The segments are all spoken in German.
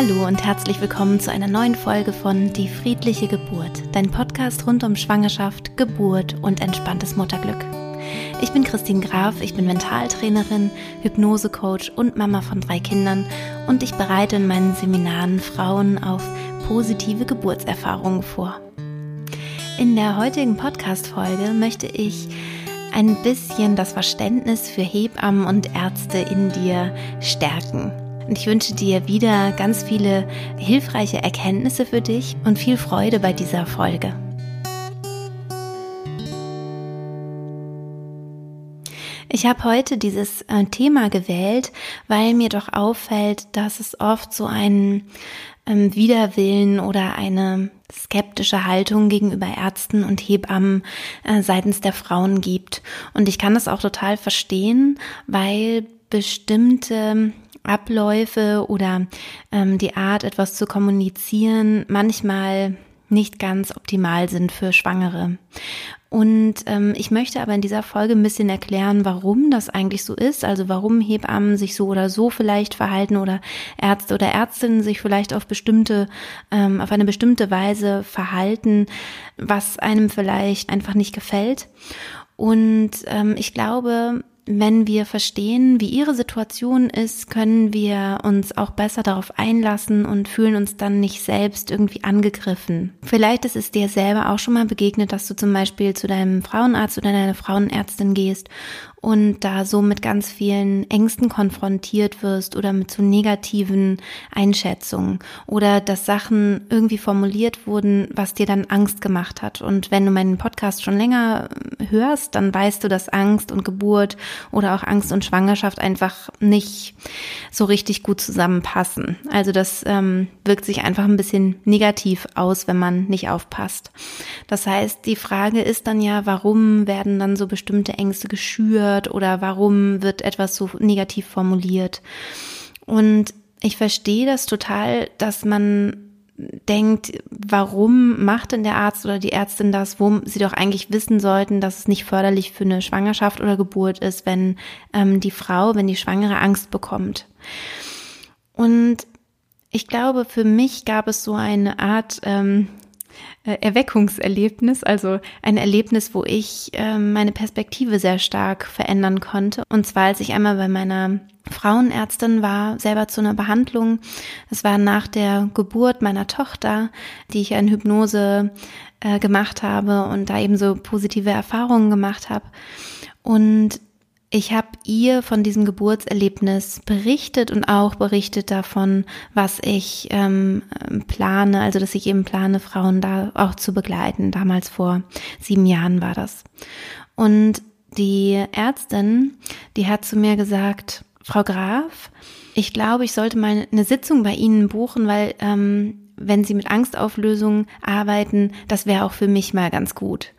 Hallo und herzlich willkommen zu einer neuen Folge von Die friedliche Geburt, dein Podcast rund um Schwangerschaft, Geburt und entspanntes Mutterglück. Ich bin Christine Graf, ich bin Mentaltrainerin, Hypnosecoach und Mama von drei Kindern und ich bereite in meinen Seminaren Frauen auf positive Geburtserfahrungen vor. In der heutigen Podcast-Folge möchte ich ein bisschen das Verständnis für Hebammen und Ärzte in dir stärken. Und ich wünsche dir wieder ganz viele hilfreiche Erkenntnisse für dich und viel Freude bei dieser Folge. Ich habe heute dieses äh, Thema gewählt, weil mir doch auffällt, dass es oft so einen ähm, Widerwillen oder eine skeptische Haltung gegenüber Ärzten und Hebammen äh, seitens der Frauen gibt. Und ich kann das auch total verstehen, weil bestimmte Abläufe oder ähm, die Art, etwas zu kommunizieren, manchmal nicht ganz optimal sind für Schwangere. Und ähm, ich möchte aber in dieser Folge ein bisschen erklären, warum das eigentlich so ist, also warum Hebammen sich so oder so vielleicht verhalten oder Ärzte oder Ärztinnen sich vielleicht auf bestimmte, ähm, auf eine bestimmte Weise verhalten, was einem vielleicht einfach nicht gefällt. Und ähm, ich glaube, wenn wir verstehen, wie ihre Situation ist, können wir uns auch besser darauf einlassen und fühlen uns dann nicht selbst irgendwie angegriffen. Vielleicht ist es dir selber auch schon mal begegnet, dass du zum Beispiel zu deinem Frauenarzt oder deiner Frauenärztin gehst und da so mit ganz vielen Ängsten konfrontiert wirst oder mit so negativen Einschätzungen oder dass Sachen irgendwie formuliert wurden, was dir dann Angst gemacht hat. Und wenn du meinen Podcast schon länger hörst, dann weißt du, dass Angst und Geburt oder auch Angst und Schwangerschaft einfach nicht so richtig gut zusammenpassen. Also das ähm, wirkt sich einfach ein bisschen negativ aus, wenn man nicht aufpasst. Das heißt, die Frage ist dann ja, warum werden dann so bestimmte Ängste geschürt? Wird oder warum wird etwas so negativ formuliert. Und ich verstehe das total, dass man denkt, warum macht denn der Arzt oder die Ärztin das, wo sie doch eigentlich wissen sollten, dass es nicht förderlich für eine Schwangerschaft oder Geburt ist, wenn ähm, die Frau, wenn die Schwangere Angst bekommt. Und ich glaube, für mich gab es so eine Art ähm, äh, Erweckungserlebnis, also ein Erlebnis, wo ich äh, meine Perspektive sehr stark verändern konnte. Und zwar, als ich einmal bei meiner Frauenärztin war, selber zu einer Behandlung. Es war nach der Geburt meiner Tochter, die ich in Hypnose äh, gemacht habe und da eben so positive Erfahrungen gemacht habe. Und ich habe ihr von diesem Geburtserlebnis berichtet und auch berichtet davon, was ich ähm, plane, also dass ich eben plane, Frauen da auch zu begleiten. Damals vor sieben Jahren war das. Und die Ärztin, die hat zu mir gesagt, Frau Graf, ich glaube, ich sollte mal eine Sitzung bei Ihnen buchen, weil ähm, wenn Sie mit Angstauflösung arbeiten, das wäre auch für mich mal ganz gut.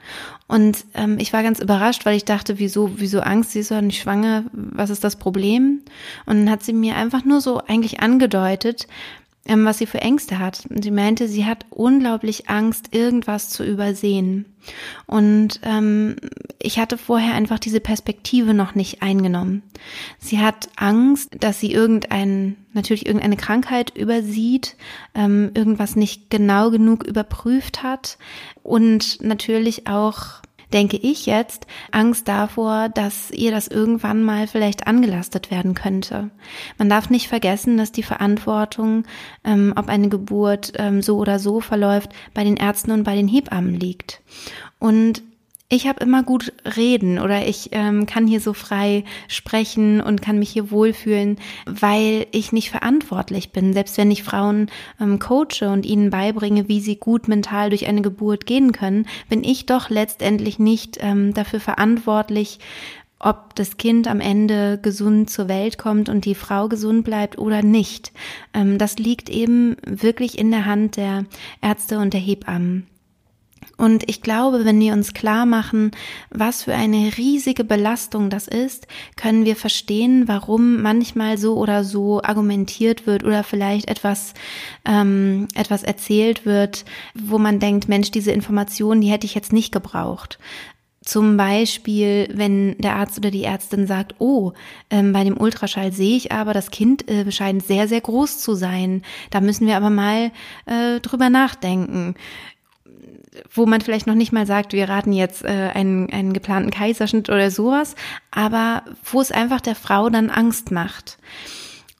Und ähm, ich war ganz überrascht, weil ich dachte, wieso, wieso Angst? Sie ist doch nicht schwanger. Was ist das Problem? Und dann hat sie mir einfach nur so eigentlich angedeutet, ähm, was sie für Ängste hat. Sie meinte, sie hat unglaublich Angst, irgendwas zu übersehen. Und ähm, ich hatte vorher einfach diese Perspektive noch nicht eingenommen. Sie hat Angst, dass sie irgendein, natürlich irgendeine Krankheit übersieht, ähm, irgendwas nicht genau genug überprüft hat und natürlich auch denke ich jetzt, Angst davor, dass ihr das irgendwann mal vielleicht angelastet werden könnte. Man darf nicht vergessen, dass die Verantwortung, ähm, ob eine Geburt ähm, so oder so verläuft, bei den Ärzten und bei den Hebammen liegt. Und ich habe immer gut reden oder ich ähm, kann hier so frei sprechen und kann mich hier wohlfühlen, weil ich nicht verantwortlich bin. Selbst wenn ich Frauen ähm, coache und ihnen beibringe, wie sie gut mental durch eine Geburt gehen können, bin ich doch letztendlich nicht ähm, dafür verantwortlich, ob das Kind am Ende gesund zur Welt kommt und die Frau gesund bleibt oder nicht. Ähm, das liegt eben wirklich in der Hand der Ärzte und der Hebammen. Und ich glaube, wenn wir uns klar machen, was für eine riesige Belastung das ist, können wir verstehen, warum manchmal so oder so argumentiert wird oder vielleicht etwas, ähm, etwas erzählt wird, wo man denkt, Mensch, diese Information, die hätte ich jetzt nicht gebraucht. Zum Beispiel, wenn der Arzt oder die Ärztin sagt, oh, ähm, bei dem Ultraschall sehe ich aber, das Kind äh, scheint sehr, sehr groß zu sein. Da müssen wir aber mal äh, drüber nachdenken wo man vielleicht noch nicht mal sagt, wir raten jetzt äh, einen, einen geplanten Kaiserschnitt oder sowas, aber wo es einfach der Frau dann Angst macht.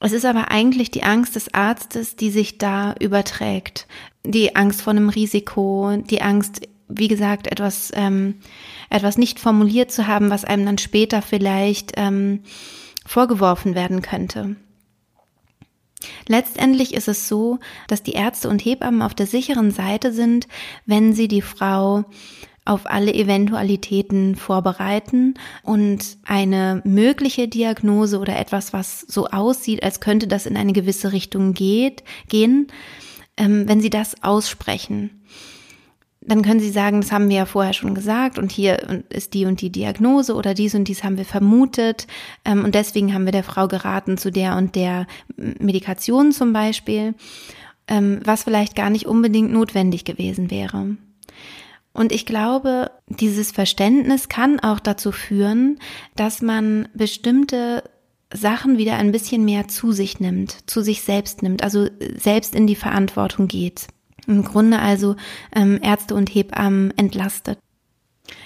Es ist aber eigentlich die Angst des Arztes, die sich da überträgt. Die Angst vor einem Risiko, die Angst, wie gesagt, etwas, ähm, etwas nicht formuliert zu haben, was einem dann später vielleicht ähm, vorgeworfen werden könnte. Letztendlich ist es so, dass die Ärzte und Hebammen auf der sicheren Seite sind, wenn sie die Frau auf alle Eventualitäten vorbereiten und eine mögliche Diagnose oder etwas, was so aussieht, als könnte das in eine gewisse Richtung geht, gehen, ähm, wenn sie das aussprechen dann können Sie sagen, das haben wir ja vorher schon gesagt und hier ist die und die Diagnose oder dies und dies haben wir vermutet ähm, und deswegen haben wir der Frau geraten zu der und der Medikation zum Beispiel, ähm, was vielleicht gar nicht unbedingt notwendig gewesen wäre. Und ich glaube, dieses Verständnis kann auch dazu führen, dass man bestimmte Sachen wieder ein bisschen mehr zu sich nimmt, zu sich selbst nimmt, also selbst in die Verantwortung geht. Im Grunde also ähm, Ärzte und Hebammen entlastet.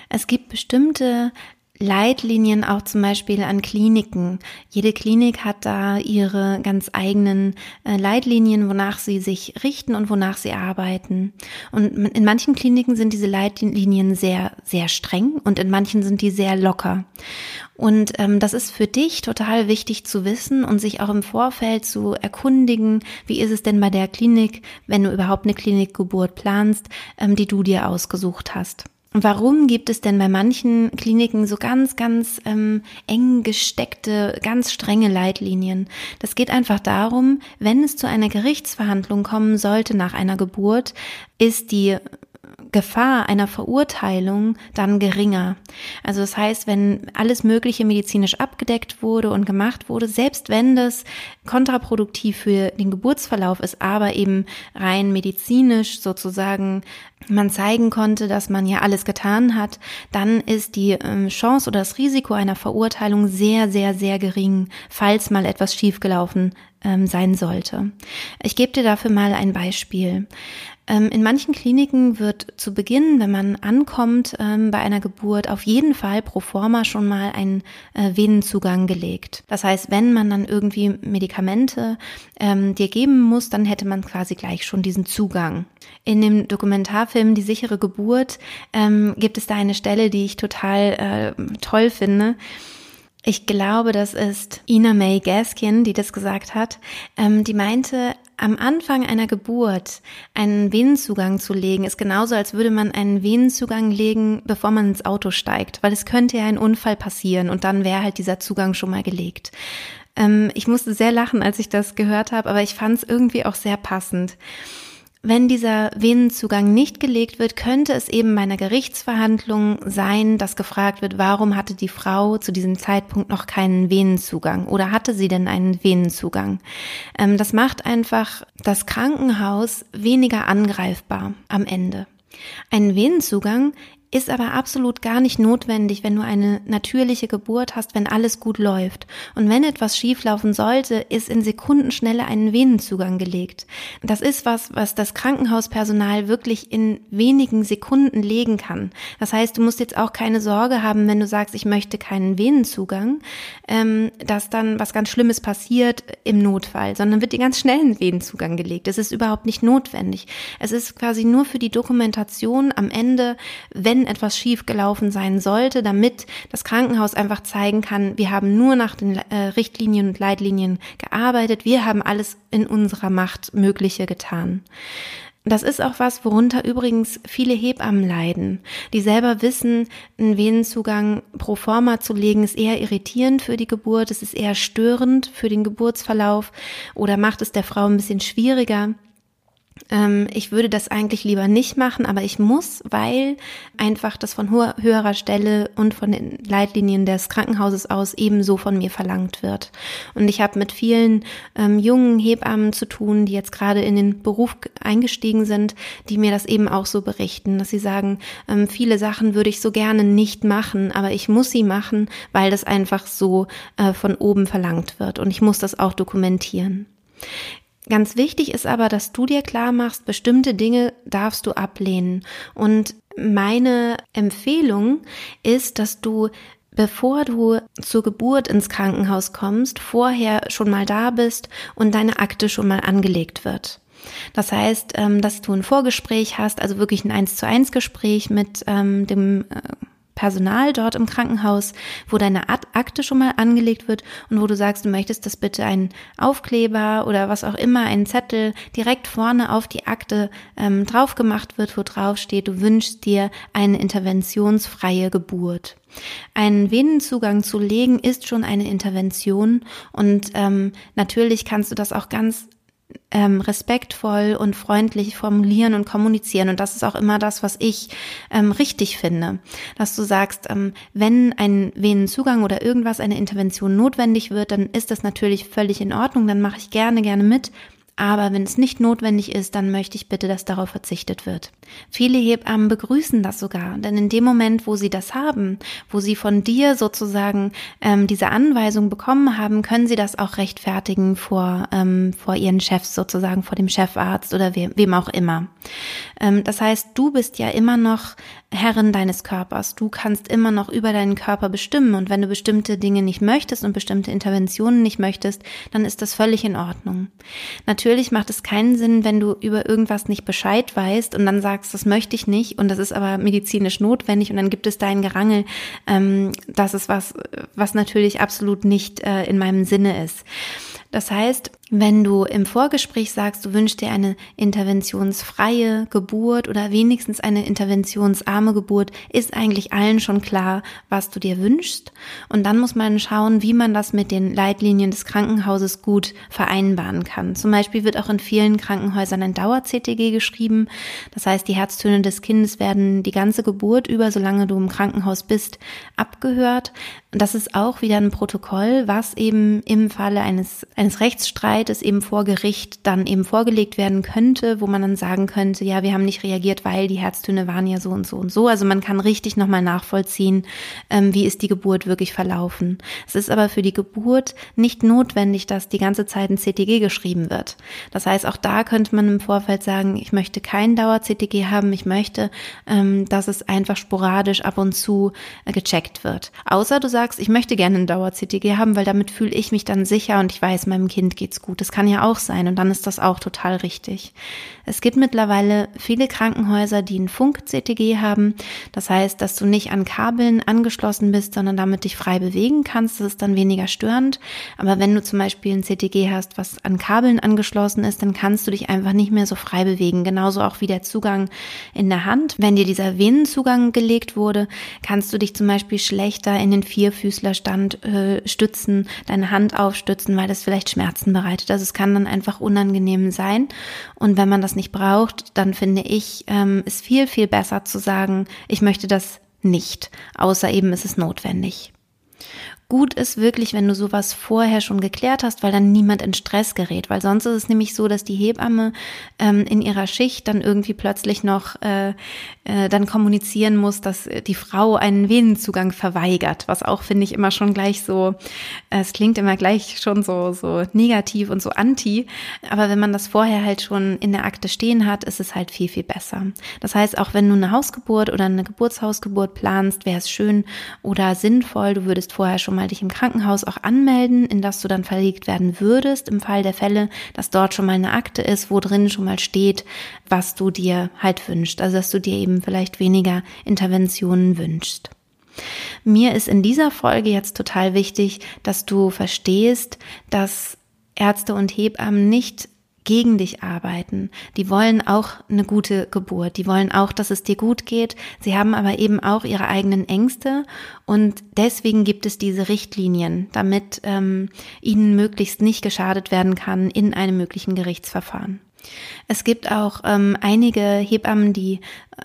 Es gibt bestimmte Leitlinien auch zum Beispiel an Kliniken. Jede Klinik hat da ihre ganz eigenen äh, Leitlinien, wonach sie sich richten und wonach sie arbeiten. Und in manchen Kliniken sind diese Leitlinien sehr, sehr streng und in manchen sind die sehr locker. Und ähm, das ist für dich total wichtig zu wissen und sich auch im Vorfeld zu erkundigen, wie ist es denn bei der Klinik, wenn du überhaupt eine Klinikgeburt planst, ähm, die du dir ausgesucht hast. Warum gibt es denn bei manchen Kliniken so ganz, ganz ähm, eng gesteckte, ganz strenge Leitlinien? Das geht einfach darum, wenn es zu einer Gerichtsverhandlung kommen sollte nach einer Geburt, ist die Gefahr einer Verurteilung dann geringer. Also das heißt, wenn alles Mögliche medizinisch abgedeckt wurde und gemacht wurde, selbst wenn das kontraproduktiv für den Geburtsverlauf ist, aber eben rein medizinisch sozusagen man zeigen konnte, dass man ja alles getan hat, dann ist die ähm, Chance oder das Risiko einer Verurteilung sehr, sehr, sehr gering, falls mal etwas schiefgelaufen ähm, sein sollte. Ich gebe dir dafür mal ein Beispiel. Ähm, in manchen Kliniken wird zu Beginn, wenn man ankommt ähm, bei einer Geburt, auf jeden Fall pro forma schon mal ein äh, Venenzugang gelegt. Das heißt, wenn man dann irgendwie Medikamente ähm, dir geben muss, dann hätte man quasi gleich schon diesen Zugang. In dem Dokumentarfilm Die sichere Geburt ähm, gibt es da eine Stelle, die ich total äh, toll finde. Ich glaube, das ist Ina May Gaskin, die das gesagt hat. Ähm, die meinte, am Anfang einer Geburt einen Venenzugang zu legen, ist genauso, als würde man einen Venenzugang legen, bevor man ins Auto steigt, weil es könnte ja ein Unfall passieren und dann wäre halt dieser Zugang schon mal gelegt. Ähm, ich musste sehr lachen, als ich das gehört habe, aber ich fand es irgendwie auch sehr passend. Wenn dieser Venenzugang nicht gelegt wird, könnte es eben bei einer Gerichtsverhandlung sein, dass gefragt wird, warum hatte die Frau zu diesem Zeitpunkt noch keinen Venenzugang oder hatte sie denn einen Venenzugang? Ähm, das macht einfach das Krankenhaus weniger angreifbar am Ende. Ein Venenzugang ist aber absolut gar nicht notwendig, wenn du eine natürliche Geburt hast, wenn alles gut läuft. Und wenn etwas schieflaufen sollte, ist in Sekundenschnelle ein Venenzugang gelegt. Das ist was, was das Krankenhauspersonal wirklich in wenigen Sekunden legen kann. Das heißt, du musst jetzt auch keine Sorge haben, wenn du sagst, ich möchte keinen Venenzugang, ähm, dass dann was ganz Schlimmes passiert im Notfall, sondern wird dir ganz schnell ein Venenzugang gelegt. Das ist überhaupt nicht notwendig. Es ist quasi nur für die Dokumentation am Ende, wenn etwas schief gelaufen sein sollte, damit das Krankenhaus einfach zeigen kann, wir haben nur nach den äh, Richtlinien und Leitlinien gearbeitet, wir haben alles in unserer Macht Mögliche getan. Das ist auch was, worunter übrigens viele Hebammen leiden, die selber wissen, einen Venenzugang pro forma zu legen ist eher irritierend für die Geburt, es ist eher störend für den Geburtsverlauf oder macht es der Frau ein bisschen schwieriger. Ähm, ich würde das eigentlich lieber nicht machen, aber ich muss, weil einfach das von höherer Stelle und von den Leitlinien des Krankenhauses aus ebenso von mir verlangt wird. Und ich habe mit vielen ähm, jungen Hebammen zu tun, die jetzt gerade in den Beruf eingestiegen sind, die mir das eben auch so berichten, dass sie sagen, ähm, viele Sachen würde ich so gerne nicht machen, aber ich muss sie machen, weil das einfach so äh, von oben verlangt wird. Und ich muss das auch dokumentieren. Ganz wichtig ist aber, dass du dir klar machst, bestimmte Dinge darfst du ablehnen. Und meine Empfehlung ist, dass du bevor du zur Geburt ins Krankenhaus kommst, vorher schon mal da bist und deine Akte schon mal angelegt wird. Das heißt, ähm, dass du ein Vorgespräch hast, also wirklich ein eins zu eins Gespräch mit ähm, dem äh, Personal dort im Krankenhaus, wo deine Akte schon mal angelegt wird und wo du sagst, du möchtest, dass bitte ein Aufkleber oder was auch immer, ein Zettel direkt vorne auf die Akte ähm, drauf gemacht wird, wo drauf steht, du wünschst dir eine interventionsfreie Geburt. Einen Venenzugang zu legen ist schon eine Intervention und ähm, natürlich kannst du das auch ganz ähm, respektvoll und freundlich formulieren und kommunizieren. Und das ist auch immer das, was ich ähm, richtig finde. Dass du sagst, ähm, wenn ein Venenzugang oder irgendwas, eine Intervention notwendig wird, dann ist das natürlich völlig in Ordnung. Dann mache ich gerne, gerne mit. Aber wenn es nicht notwendig ist, dann möchte ich bitte, dass darauf verzichtet wird. Viele Hebammen begrüßen das sogar, denn in dem Moment, wo sie das haben, wo sie von dir sozusagen ähm, diese Anweisung bekommen haben, können sie das auch rechtfertigen vor, ähm, vor ihren Chefs sozusagen, vor dem Chefarzt oder wem, wem auch immer. Ähm, das heißt, du bist ja immer noch Herrin deines Körpers. Du kannst immer noch über deinen Körper bestimmen und wenn du bestimmte Dinge nicht möchtest und bestimmte Interventionen nicht möchtest, dann ist das völlig in Ordnung. Natürlich macht es keinen Sinn, wenn du über irgendwas nicht Bescheid weißt und dann sagst, das möchte ich nicht und das ist aber medizinisch notwendig und dann gibt es dein Gerangel. Ähm, das ist was, was natürlich absolut nicht äh, in meinem Sinne ist. Das heißt, wenn du im Vorgespräch sagst, du wünschst dir eine interventionsfreie Geburt oder wenigstens eine interventionsarme Geburt, ist eigentlich allen schon klar, was du dir wünschst. Und dann muss man schauen, wie man das mit den Leitlinien des Krankenhauses gut vereinbaren kann. Zum Beispiel wird auch in vielen Krankenhäusern ein Dauer-CTG geschrieben. Das heißt, die Herztöne des Kindes werden die ganze Geburt über, solange du im Krankenhaus bist, abgehört. Das ist auch wieder ein Protokoll, was eben im Falle eines, eines Rechtsstreites eben vor Gericht dann eben vorgelegt werden könnte, wo man dann sagen könnte, ja, wir haben nicht reagiert, weil die Herztöne waren ja so und so und so. Also man kann richtig nochmal nachvollziehen, ähm, wie ist die Geburt wirklich verlaufen. Es ist aber für die Geburt nicht notwendig, dass die ganze Zeit ein CTG geschrieben wird. Das heißt, auch da könnte man im Vorfeld sagen, ich möchte kein Dauer-CTG haben, ich möchte, ähm, dass es einfach sporadisch ab und zu äh, gecheckt wird. Außer du sagst, sagst, ich möchte gerne ein Dauer-CTG haben, weil damit fühle ich mich dann sicher und ich weiß, meinem Kind geht's gut. Das kann ja auch sein und dann ist das auch total richtig. Es gibt mittlerweile viele Krankenhäuser, die ein Funk-CTG haben. Das heißt, dass du nicht an Kabeln angeschlossen bist, sondern damit dich frei bewegen kannst. Das ist dann weniger störend. Aber wenn du zum Beispiel ein CTG hast, was an Kabeln angeschlossen ist, dann kannst du dich einfach nicht mehr so frei bewegen. Genauso auch wie der Zugang in der Hand. Wenn dir dieser Venenzugang gelegt wurde, kannst du dich zum Beispiel schlechter in den vier Vierfüßlerstand äh, stützen, deine Hand aufstützen, weil das vielleicht Schmerzen bereitet. Also es kann dann einfach unangenehm sein. Und wenn man das nicht braucht, dann finde ich, ähm, ist viel, viel besser zu sagen, ich möchte das nicht, außer eben ist es notwendig. Gut ist wirklich, wenn du sowas vorher schon geklärt hast, weil dann niemand in Stress gerät. Weil sonst ist es nämlich so, dass die Hebamme ähm, in ihrer Schicht dann irgendwie plötzlich noch äh, äh, dann kommunizieren muss, dass die Frau einen Venenzugang verweigert. Was auch, finde ich, immer schon gleich so, äh, es klingt immer gleich schon so, so negativ und so anti. Aber wenn man das vorher halt schon in der Akte stehen hat, ist es halt viel, viel besser. Das heißt, auch wenn du eine Hausgeburt oder eine Geburtshausgeburt planst, wäre es schön oder sinnvoll, du würdest vorher schon mal dich im Krankenhaus auch anmelden, in das du dann verlegt werden würdest, im Fall der Fälle, dass dort schon mal eine Akte ist, wo drin schon mal steht, was du dir halt wünschst. Also, dass du dir eben vielleicht weniger Interventionen wünschst. Mir ist in dieser Folge jetzt total wichtig, dass du verstehst, dass Ärzte und Hebammen nicht gegen dich arbeiten. Die wollen auch eine gute Geburt. Die wollen auch, dass es dir gut geht. Sie haben aber eben auch ihre eigenen Ängste und deswegen gibt es diese Richtlinien, damit ähm, ihnen möglichst nicht geschadet werden kann in einem möglichen Gerichtsverfahren. Es gibt auch ähm, einige Hebammen, die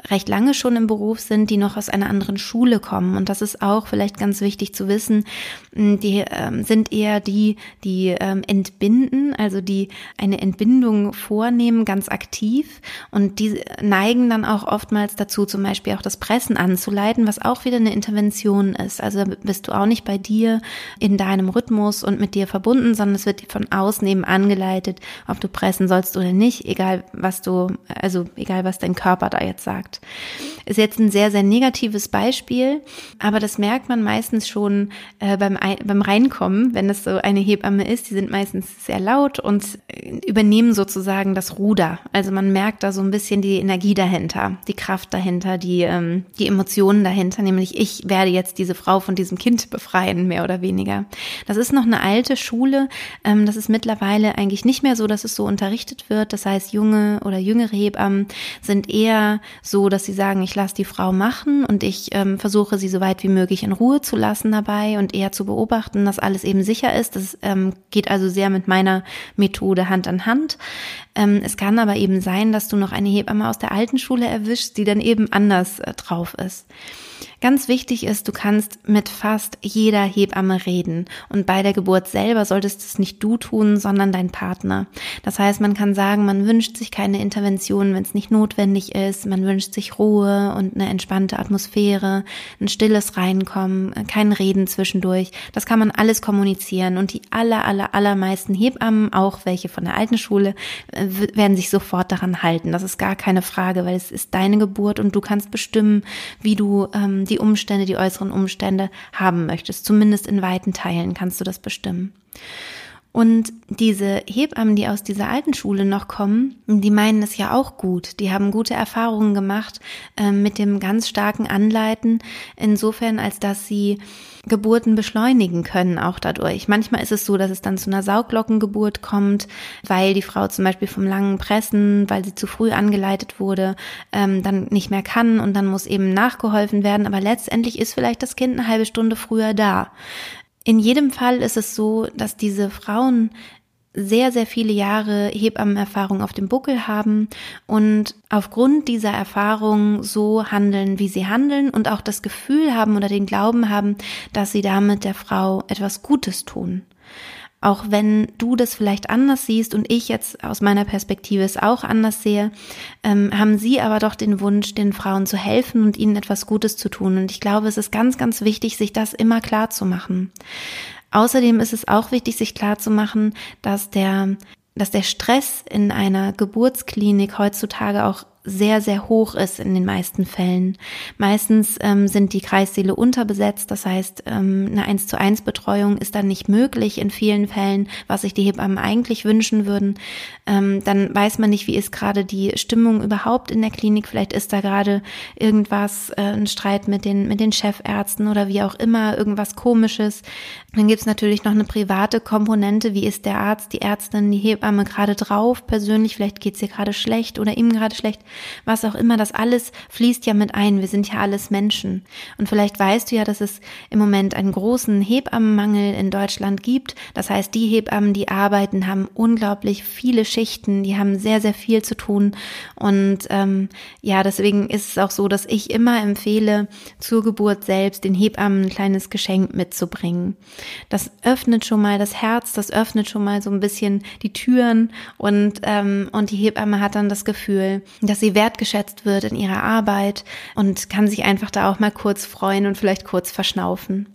recht lange schon im Beruf sind, die noch aus einer anderen Schule kommen. Und das ist auch vielleicht ganz wichtig zu wissen. Die ähm, sind eher die, die ähm, entbinden, also die eine Entbindung vornehmen, ganz aktiv. Und die neigen dann auch oftmals dazu, zum Beispiel auch das Pressen anzuleiten, was auch wieder eine Intervention ist. Also bist du auch nicht bei dir in deinem Rhythmus und mit dir verbunden, sondern es wird von außen eben angeleitet, ob du pressen sollst oder nicht, egal was du, also egal was dein Körper da jetzt sagt. Ist jetzt ein sehr, sehr negatives Beispiel, aber das merkt man meistens schon äh, beim, beim Reinkommen, wenn es so eine Hebamme ist. Die sind meistens sehr laut und übernehmen sozusagen das Ruder. Also man merkt da so ein bisschen die Energie dahinter, die Kraft dahinter, die, ähm, die Emotionen dahinter, nämlich ich werde jetzt diese Frau von diesem Kind befreien, mehr oder weniger. Das ist noch eine alte Schule. Ähm, das ist mittlerweile eigentlich nicht mehr so, dass es so unterrichtet wird. Das heißt, junge oder jüngere Hebammen sind eher so, dass sie sagen, ich lasse die Frau machen und ich ähm, versuche sie so weit wie möglich in Ruhe zu lassen dabei und eher zu beobachten, dass alles eben sicher ist. Das ähm, geht also sehr mit meiner Methode Hand an Hand. Ähm, es kann aber eben sein, dass du noch eine Hebamme aus der alten Schule erwischst, die dann eben anders äh, drauf ist. Ganz wichtig ist, du kannst mit fast jeder Hebamme reden. Und bei der Geburt selber solltest es nicht du tun, sondern dein Partner. Das heißt, man kann sagen, man wünscht sich keine Intervention, wenn es nicht notwendig ist. Man wünscht sich Ruhe und eine entspannte Atmosphäre, ein stilles Reinkommen, kein Reden zwischendurch. Das kann man alles kommunizieren. Und die aller, aller, allermeisten Hebammen, auch welche von der alten Schule, äh, werden sich sofort daran halten. Das ist gar keine Frage, weil es ist deine Geburt und du kannst bestimmen, wie du ähm, die Umstände, die äußeren Umstände haben möchtest. Zumindest in weiten Teilen kannst du das bestimmen. Und diese Hebammen, die aus dieser alten Schule noch kommen, die meinen es ja auch gut. Die haben gute Erfahrungen gemacht äh, mit dem ganz starken Anleiten, insofern als dass sie Geburten beschleunigen können, auch dadurch. Manchmal ist es so, dass es dann zu einer Sauglockengeburt kommt, weil die Frau zum Beispiel vom langen Pressen, weil sie zu früh angeleitet wurde, ähm, dann nicht mehr kann und dann muss eben nachgeholfen werden. Aber letztendlich ist vielleicht das Kind eine halbe Stunde früher da. In jedem Fall ist es so, dass diese Frauen sehr, sehr viele Jahre Hebammenerfahrung auf dem Buckel haben und aufgrund dieser Erfahrung so handeln, wie sie handeln und auch das Gefühl haben oder den Glauben haben, dass sie damit der Frau etwas Gutes tun. Auch wenn du das vielleicht anders siehst und ich jetzt aus meiner Perspektive es auch anders sehe, ähm, haben sie aber doch den Wunsch, den Frauen zu helfen und ihnen etwas Gutes zu tun. Und ich glaube, es ist ganz, ganz wichtig, sich das immer klar zu machen. Außerdem ist es auch wichtig, sich klar zu machen, dass der dass der Stress in einer Geburtsklinik heutzutage auch sehr, sehr hoch ist in den meisten Fällen. Meistens ähm, sind die Kreissäle unterbesetzt, das heißt, ähm, eine 1 zu 1 Betreuung ist dann nicht möglich in vielen Fällen, was sich die Hebammen eigentlich wünschen würden. Ähm, dann weiß man nicht, wie ist gerade die Stimmung überhaupt in der Klinik. Vielleicht ist da gerade irgendwas, äh, ein Streit mit den, mit den Chefärzten oder wie auch immer, irgendwas komisches. Dann gibt's natürlich noch eine private Komponente. Wie ist der Arzt, die Ärztin, die Hebamme gerade drauf? Persönlich, vielleicht geht's ihr gerade schlecht oder ihm gerade schlecht was auch immer, das alles fließt ja mit ein. Wir sind ja alles Menschen. Und vielleicht weißt du ja, dass es im Moment einen großen Hebammenmangel in Deutschland gibt. Das heißt, die Hebammen, die arbeiten, haben unglaublich viele Schichten, die haben sehr, sehr viel zu tun. Und ähm, ja, deswegen ist es auch so, dass ich immer empfehle, zur Geburt selbst den Hebammen ein kleines Geschenk mitzubringen. Das öffnet schon mal das Herz, das öffnet schon mal so ein bisschen die Türen und, ähm, und die Hebamme hat dann das Gefühl, dass sie wertgeschätzt wird in ihrer Arbeit und kann sich einfach da auch mal kurz freuen und vielleicht kurz verschnaufen.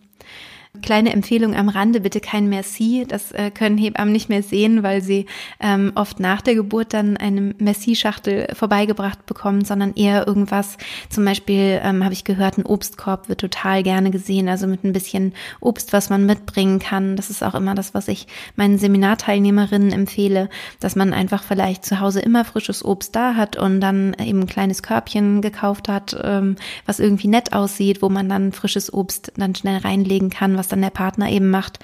Kleine Empfehlung am Rande, bitte kein Merci. Das äh, können Hebammen nicht mehr sehen, weil sie ähm, oft nach der Geburt dann eine Merci-Schachtel vorbeigebracht bekommen, sondern eher irgendwas. Zum Beispiel ähm, habe ich gehört, ein Obstkorb wird total gerne gesehen, also mit ein bisschen Obst, was man mitbringen kann. Das ist auch immer das, was ich meinen Seminarteilnehmerinnen empfehle, dass man einfach vielleicht zu Hause immer frisches Obst da hat und dann eben ein kleines Körbchen gekauft hat, ähm, was irgendwie nett aussieht, wo man dann frisches Obst dann schnell reinlegen kann, was dann der Partner eben macht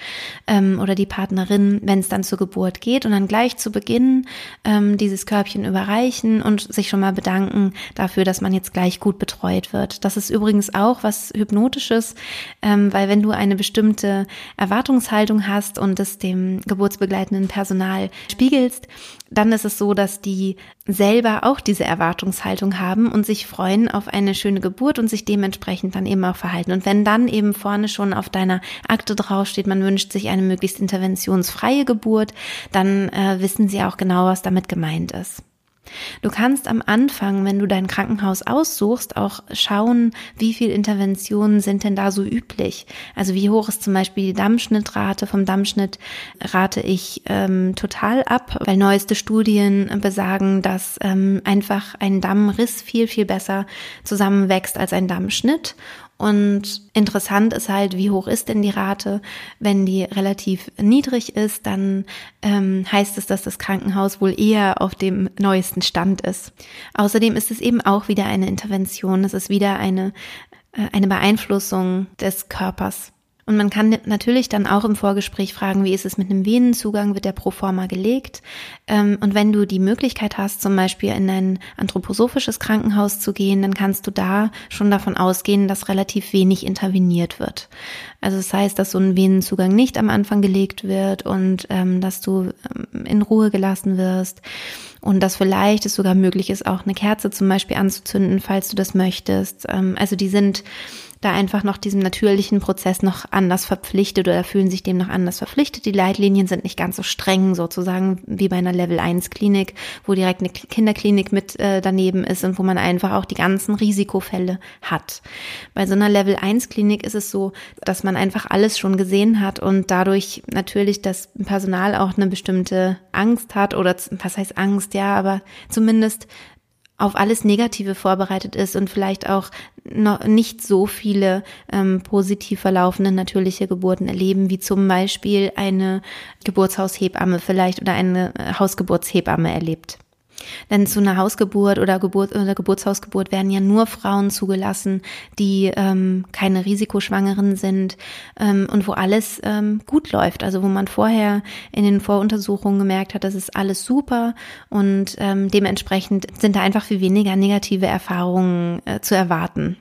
ähm, oder die Partnerin, wenn es dann zur Geburt geht und dann gleich zu Beginn ähm, dieses Körbchen überreichen und sich schon mal bedanken dafür, dass man jetzt gleich gut betreut wird. Das ist übrigens auch was Hypnotisches, ähm, weil wenn du eine bestimmte Erwartungshaltung hast und es dem geburtsbegleitenden Personal spiegelst, dann ist es so, dass die selber auch diese Erwartungshaltung haben und sich freuen auf eine schöne Geburt und sich dementsprechend dann eben auch verhalten. Und wenn dann eben vorne schon auf deiner Akte draufsteht, man wünscht sich eine möglichst interventionsfreie Geburt, dann äh, wissen sie auch genau, was damit gemeint ist. Du kannst am Anfang, wenn du dein Krankenhaus aussuchst, auch schauen, wie viel Interventionen sind denn da so üblich. Also wie hoch ist zum Beispiel die Dammschnittrate. Vom Dammschnitt rate ich ähm, total ab, weil neueste Studien besagen, dass ähm, einfach ein Dammriss viel, viel besser zusammenwächst als ein Dammschnitt. Und interessant ist halt, wie hoch ist denn die Rate? Wenn die relativ niedrig ist, dann ähm, heißt es, dass das Krankenhaus wohl eher auf dem neuesten Stand ist. Außerdem ist es eben auch wieder eine Intervention. Es ist wieder eine, äh, eine Beeinflussung des Körpers. Und man kann natürlich dann auch im Vorgespräch fragen, wie ist es mit einem Venenzugang, wird der pro forma gelegt? Ähm, und wenn du die Möglichkeit hast, zum Beispiel in ein anthroposophisches Krankenhaus zu gehen, dann kannst du da schon davon ausgehen, dass relativ wenig interveniert wird. Also das heißt, dass so ein Venenzugang nicht am Anfang gelegt wird und ähm, dass du ähm, in Ruhe gelassen wirst und dass vielleicht es sogar möglich ist, auch eine Kerze zum Beispiel anzuzünden, falls du das möchtest. also die sind da einfach noch diesem natürlichen Prozess noch anders verpflichtet oder fühlen sich dem noch anders verpflichtet. Die Leitlinien sind nicht ganz so streng sozusagen wie bei einer Level 1 Klinik, wo direkt eine Kinderklinik mit äh, daneben ist und wo man einfach auch die ganzen Risikofälle hat. Bei so einer Level 1 Klinik ist es so, dass man einfach alles schon gesehen hat und dadurch natürlich das Personal auch eine bestimmte Angst hat oder was heißt Angst, ja, aber zumindest auf alles Negative vorbereitet ist und vielleicht auch noch nicht so viele ähm, positiv verlaufende natürliche Geburten erleben, wie zum Beispiel eine Geburtshaushebamme vielleicht oder eine äh, Hausgeburtshebamme erlebt. Denn zu einer Hausgeburt oder Geburt oder Geburtshausgeburt werden ja nur Frauen zugelassen, die ähm, keine Risikoschwangeren sind ähm, und wo alles ähm, gut läuft. Also wo man vorher in den Voruntersuchungen gemerkt hat, das ist alles super und ähm, dementsprechend sind da einfach viel weniger negative Erfahrungen äh, zu erwarten.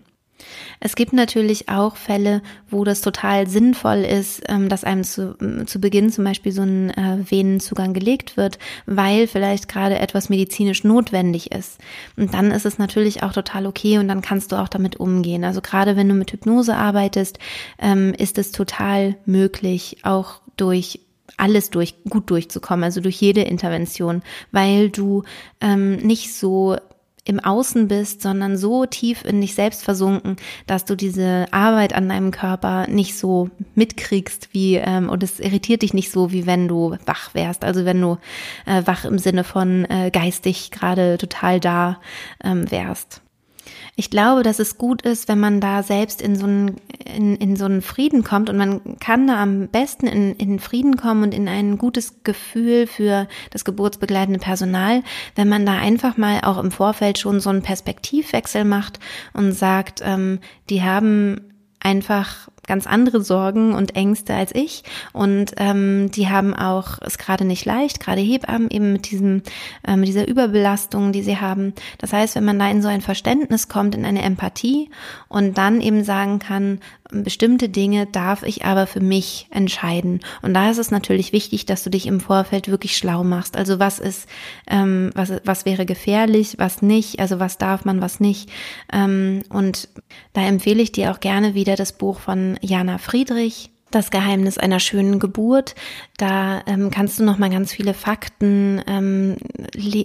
Es gibt natürlich auch Fälle, wo das total sinnvoll ist, ähm, dass einem zu, zu Beginn zum Beispiel so ein äh, Venenzugang gelegt wird, weil vielleicht gerade etwas medizinisch notwendig ist. Und dann ist es natürlich auch total okay und dann kannst du auch damit umgehen. Also gerade wenn du mit Hypnose arbeitest, ähm, ist es total möglich, auch durch alles durch gut durchzukommen, also durch jede Intervention, weil du ähm, nicht so im Außen bist, sondern so tief in dich selbst versunken, dass du diese Arbeit an deinem Körper nicht so mitkriegst, wie ähm, und es irritiert dich nicht so, wie wenn du wach wärst. Also wenn du äh, wach im Sinne von äh, geistig gerade total da ähm, wärst. Ich glaube, dass es gut ist, wenn man da selbst in so einen, in, in so einen Frieden kommt und man kann da am besten in, in Frieden kommen und in ein gutes Gefühl für das geburtsbegleitende Personal, wenn man da einfach mal auch im Vorfeld schon so einen Perspektivwechsel macht und sagt, ähm, die haben einfach ganz andere Sorgen und Ängste als ich und ähm, die haben auch es gerade nicht leicht, gerade Hebammen eben mit diesem äh, mit dieser Überbelastung, die sie haben. Das heißt, wenn man da in so ein Verständnis kommt, in eine Empathie und dann eben sagen kann, bestimmte Dinge darf ich aber für mich entscheiden. Und da ist es natürlich wichtig, dass du dich im Vorfeld wirklich schlau machst. Also was ist, ähm, was, was wäre gefährlich, was nicht, also was darf man, was nicht. Ähm, und da empfehle ich dir auch gerne wieder das Buch von Jana Friedrich, das Geheimnis einer schönen Geburt. Da ähm, kannst du noch mal ganz viele Fakten ähm,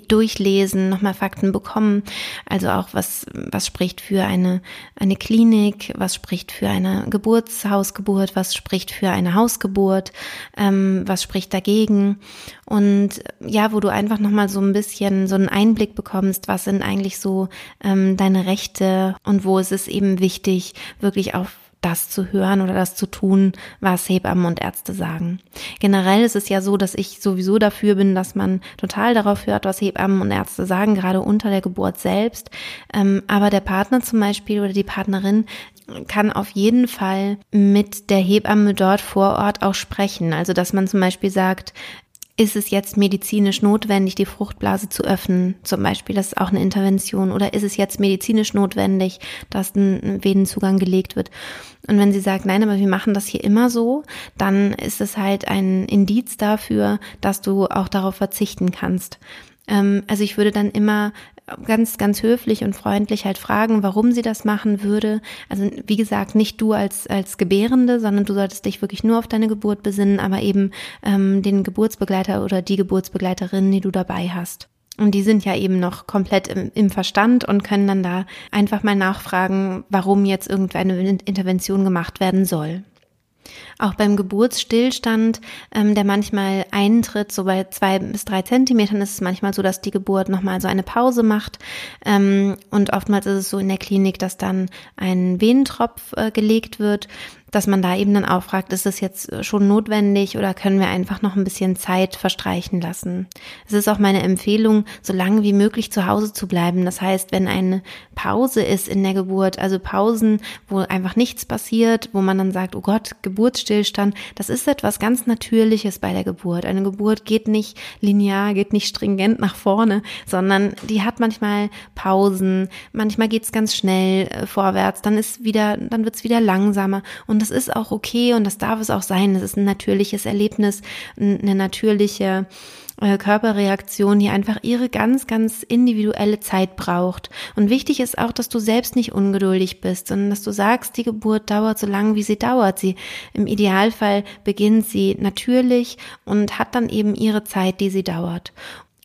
durchlesen, noch mal Fakten bekommen. Also auch was was spricht für eine eine Klinik, was spricht für eine Geburtshausgeburt, was spricht für eine Hausgeburt, ähm, was spricht dagegen und ja, wo du einfach noch mal so ein bisschen so einen Einblick bekommst, was sind eigentlich so ähm, deine Rechte und wo ist es eben wichtig, wirklich auf das zu hören oder das zu tun, was Hebammen und Ärzte sagen. Generell ist es ja so, dass ich sowieso dafür bin, dass man total darauf hört, was Hebammen und Ärzte sagen, gerade unter der Geburt selbst. Ähm, aber der Partner zum Beispiel oder die Partnerin kann auf jeden Fall mit der Hebamme dort vor Ort auch sprechen. Also, dass man zum Beispiel sagt, ist es jetzt medizinisch notwendig, die Fruchtblase zu öffnen? Zum Beispiel, das ist auch eine Intervention. Oder ist es jetzt medizinisch notwendig, dass ein Venenzugang gelegt wird? Und wenn sie sagt, nein, aber wir machen das hier immer so, dann ist es halt ein Indiz dafür, dass du auch darauf verzichten kannst. Ähm, also ich würde dann immer ganz, ganz höflich und freundlich halt fragen, warum sie das machen würde. Also wie gesagt, nicht du als, als Gebärende, sondern du solltest dich wirklich nur auf deine Geburt besinnen, aber eben ähm, den Geburtsbegleiter oder die Geburtsbegleiterin, die du dabei hast. Und die sind ja eben noch komplett im, im, Verstand und können dann da einfach mal nachfragen, warum jetzt irgendeine Intervention gemacht werden soll. Auch beim Geburtsstillstand, ähm, der manchmal eintritt, so bei zwei bis drei Zentimetern, ist es manchmal so, dass die Geburt nochmal so eine Pause macht. Ähm, und oftmals ist es so in der Klinik, dass dann ein Venentropf äh, gelegt wird dass man da eben dann auch fragt, ist es jetzt schon notwendig oder können wir einfach noch ein bisschen Zeit verstreichen lassen? Es ist auch meine Empfehlung, so lange wie möglich zu Hause zu bleiben. Das heißt, wenn eine Pause ist in der Geburt, also Pausen, wo einfach nichts passiert, wo man dann sagt, oh Gott, Geburtsstillstand, das ist etwas ganz Natürliches bei der Geburt. Eine Geburt geht nicht linear, geht nicht stringent nach vorne, sondern die hat manchmal Pausen, manchmal geht es ganz schnell äh, vorwärts, dann ist wieder, dann wird es wieder langsamer und das ist auch okay und das darf es auch sein. Das ist ein natürliches Erlebnis, eine natürliche äh, Körperreaktion, die einfach ihre ganz, ganz individuelle Zeit braucht. Und wichtig ist auch, dass du selbst nicht ungeduldig bist, sondern dass du sagst, die Geburt dauert so lange, wie sie dauert. Sie, im Idealfall beginnt sie natürlich und hat dann eben ihre Zeit, die sie dauert.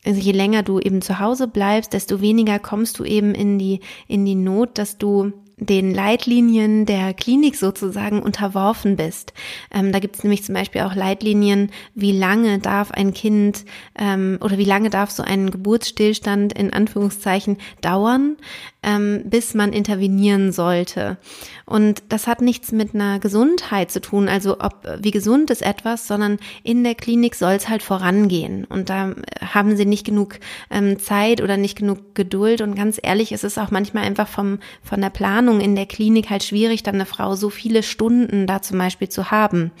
Also je länger du eben zu Hause bleibst, desto weniger kommst du eben in die, in die Not, dass du den Leitlinien der Klinik sozusagen unterworfen bist. Ähm, da gibt es nämlich zum Beispiel auch Leitlinien, wie lange darf ein Kind ähm, oder wie lange darf so ein Geburtsstillstand in Anführungszeichen dauern, ähm, bis man intervenieren sollte. Und das hat nichts mit einer Gesundheit zu tun, also ob wie gesund ist etwas, sondern in der Klinik soll es halt vorangehen. Und da haben sie nicht genug ähm, Zeit oder nicht genug Geduld. Und ganz ehrlich, ist es auch manchmal einfach vom, von der Planung in der Klinik halt schwierig, dann eine Frau so viele Stunden da zum Beispiel zu haben.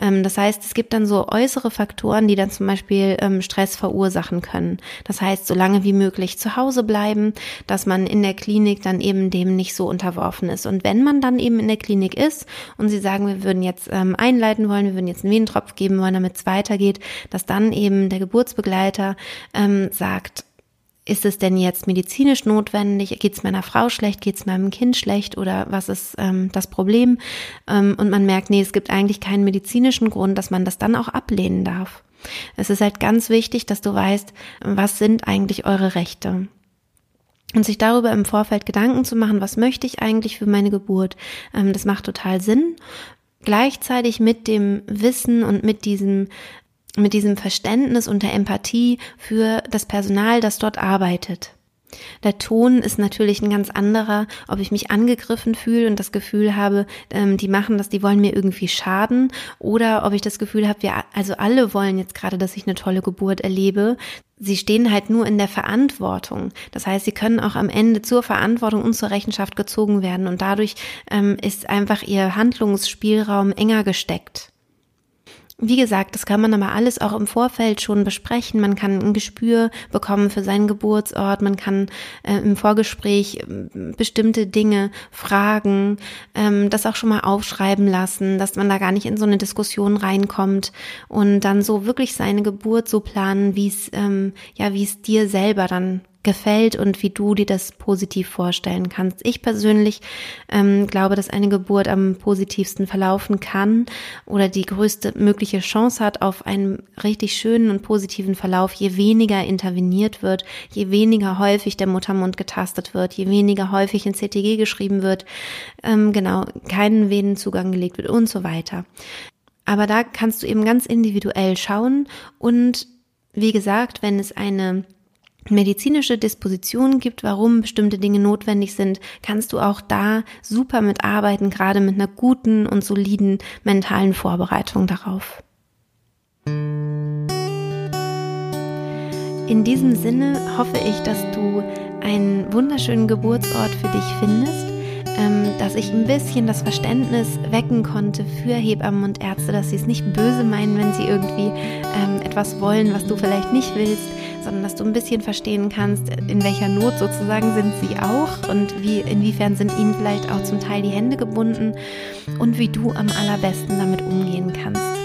Ähm, das heißt, es gibt dann so äußere Faktoren, die dann zum Beispiel ähm, Stress verursachen können. Das heißt, so lange wie möglich zu Hause bleiben, dass man in der Klinik dann eben dem nicht so unterworfen ist. Und wenn man dann eben in der Klinik ist und sie sagen, wir würden jetzt ähm, einleiten wollen, wir würden jetzt einen Venentropf geben wollen, damit es weitergeht, dass dann eben der Geburtsbegleiter sagt, ist es denn jetzt medizinisch notwendig? Geht es meiner Frau schlecht? Geht es meinem Kind schlecht? Oder was ist ähm, das Problem? Ähm, und man merkt, nee, es gibt eigentlich keinen medizinischen Grund, dass man das dann auch ablehnen darf. Es ist halt ganz wichtig, dass du weißt, was sind eigentlich eure Rechte und sich darüber im Vorfeld Gedanken zu machen, was möchte ich eigentlich für meine Geburt, ähm, das macht total Sinn. Gleichzeitig mit dem Wissen und mit diesem mit diesem Verständnis und der Empathie für das Personal, das dort arbeitet. Der Ton ist natürlich ein ganz anderer, ob ich mich angegriffen fühle und das Gefühl habe, ähm, die machen das, die wollen mir irgendwie schaden, oder ob ich das Gefühl habe, wir also alle wollen jetzt gerade, dass ich eine tolle Geburt erlebe. Sie stehen halt nur in der Verantwortung. Das heißt, sie können auch am Ende zur Verantwortung und zur Rechenschaft gezogen werden und dadurch ähm, ist einfach ihr Handlungsspielraum enger gesteckt. Wie gesagt, das kann man aber alles auch im Vorfeld schon besprechen. Man kann ein Gespür bekommen für seinen Geburtsort. Man kann äh, im Vorgespräch äh, bestimmte Dinge fragen, ähm, das auch schon mal aufschreiben lassen, dass man da gar nicht in so eine Diskussion reinkommt und dann so wirklich seine Geburt so planen, wie es ähm, ja, wie es dir selber dann gefällt und wie du dir das positiv vorstellen kannst. Ich persönlich ähm, glaube, dass eine Geburt am positivsten verlaufen kann oder die größte mögliche Chance hat auf einen richtig schönen und positiven Verlauf, je weniger interveniert wird, je weniger häufig der Muttermund getastet wird, je weniger häufig in CTG geschrieben wird, ähm, genau, keinen Venenzugang gelegt wird und so weiter. Aber da kannst du eben ganz individuell schauen und wie gesagt, wenn es eine medizinische Dispositionen gibt, warum bestimmte Dinge notwendig sind, kannst du auch da super mitarbeiten, gerade mit einer guten und soliden mentalen Vorbereitung darauf. In diesem Sinne hoffe ich, dass du einen wunderschönen Geburtsort für dich findest, dass ich ein bisschen das Verständnis wecken konnte für Hebammen und Ärzte, dass sie es nicht böse meinen, wenn sie irgendwie ähm, etwas wollen, was du vielleicht nicht willst, sondern dass du ein bisschen verstehen kannst, in welcher Not sozusagen sind sie auch und wie, inwiefern sind ihnen vielleicht auch zum Teil die Hände gebunden und wie du am allerbesten damit umgehen kannst.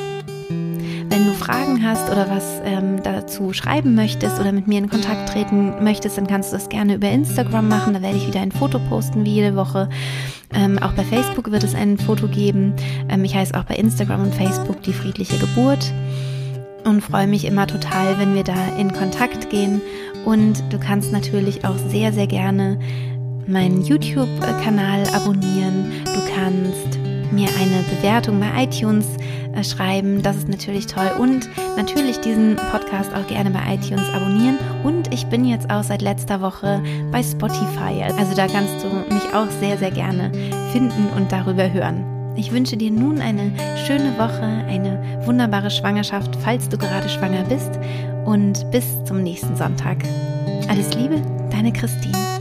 Wenn du Fragen hast oder was ähm, dazu schreiben möchtest oder mit mir in Kontakt treten möchtest, dann kannst du das gerne über Instagram machen. Da werde ich wieder ein Foto posten wie jede Woche. Ähm, auch bei Facebook wird es ein Foto geben. Ähm, ich heiße auch bei Instagram und Facebook die friedliche Geburt und freue mich immer total, wenn wir da in Kontakt gehen. Und du kannst natürlich auch sehr, sehr gerne meinen YouTube-Kanal abonnieren. Du kannst mir eine Bewertung bei iTunes äh, schreiben. Das ist natürlich toll. Und natürlich diesen Podcast auch gerne bei iTunes abonnieren. Und ich bin jetzt auch seit letzter Woche bei Spotify. Also da kannst du mich auch sehr, sehr gerne finden und darüber hören. Ich wünsche dir nun eine schöne Woche, eine wunderbare Schwangerschaft, falls du gerade schwanger bist und bis zum nächsten Sonntag. Alles Liebe, deine Christine.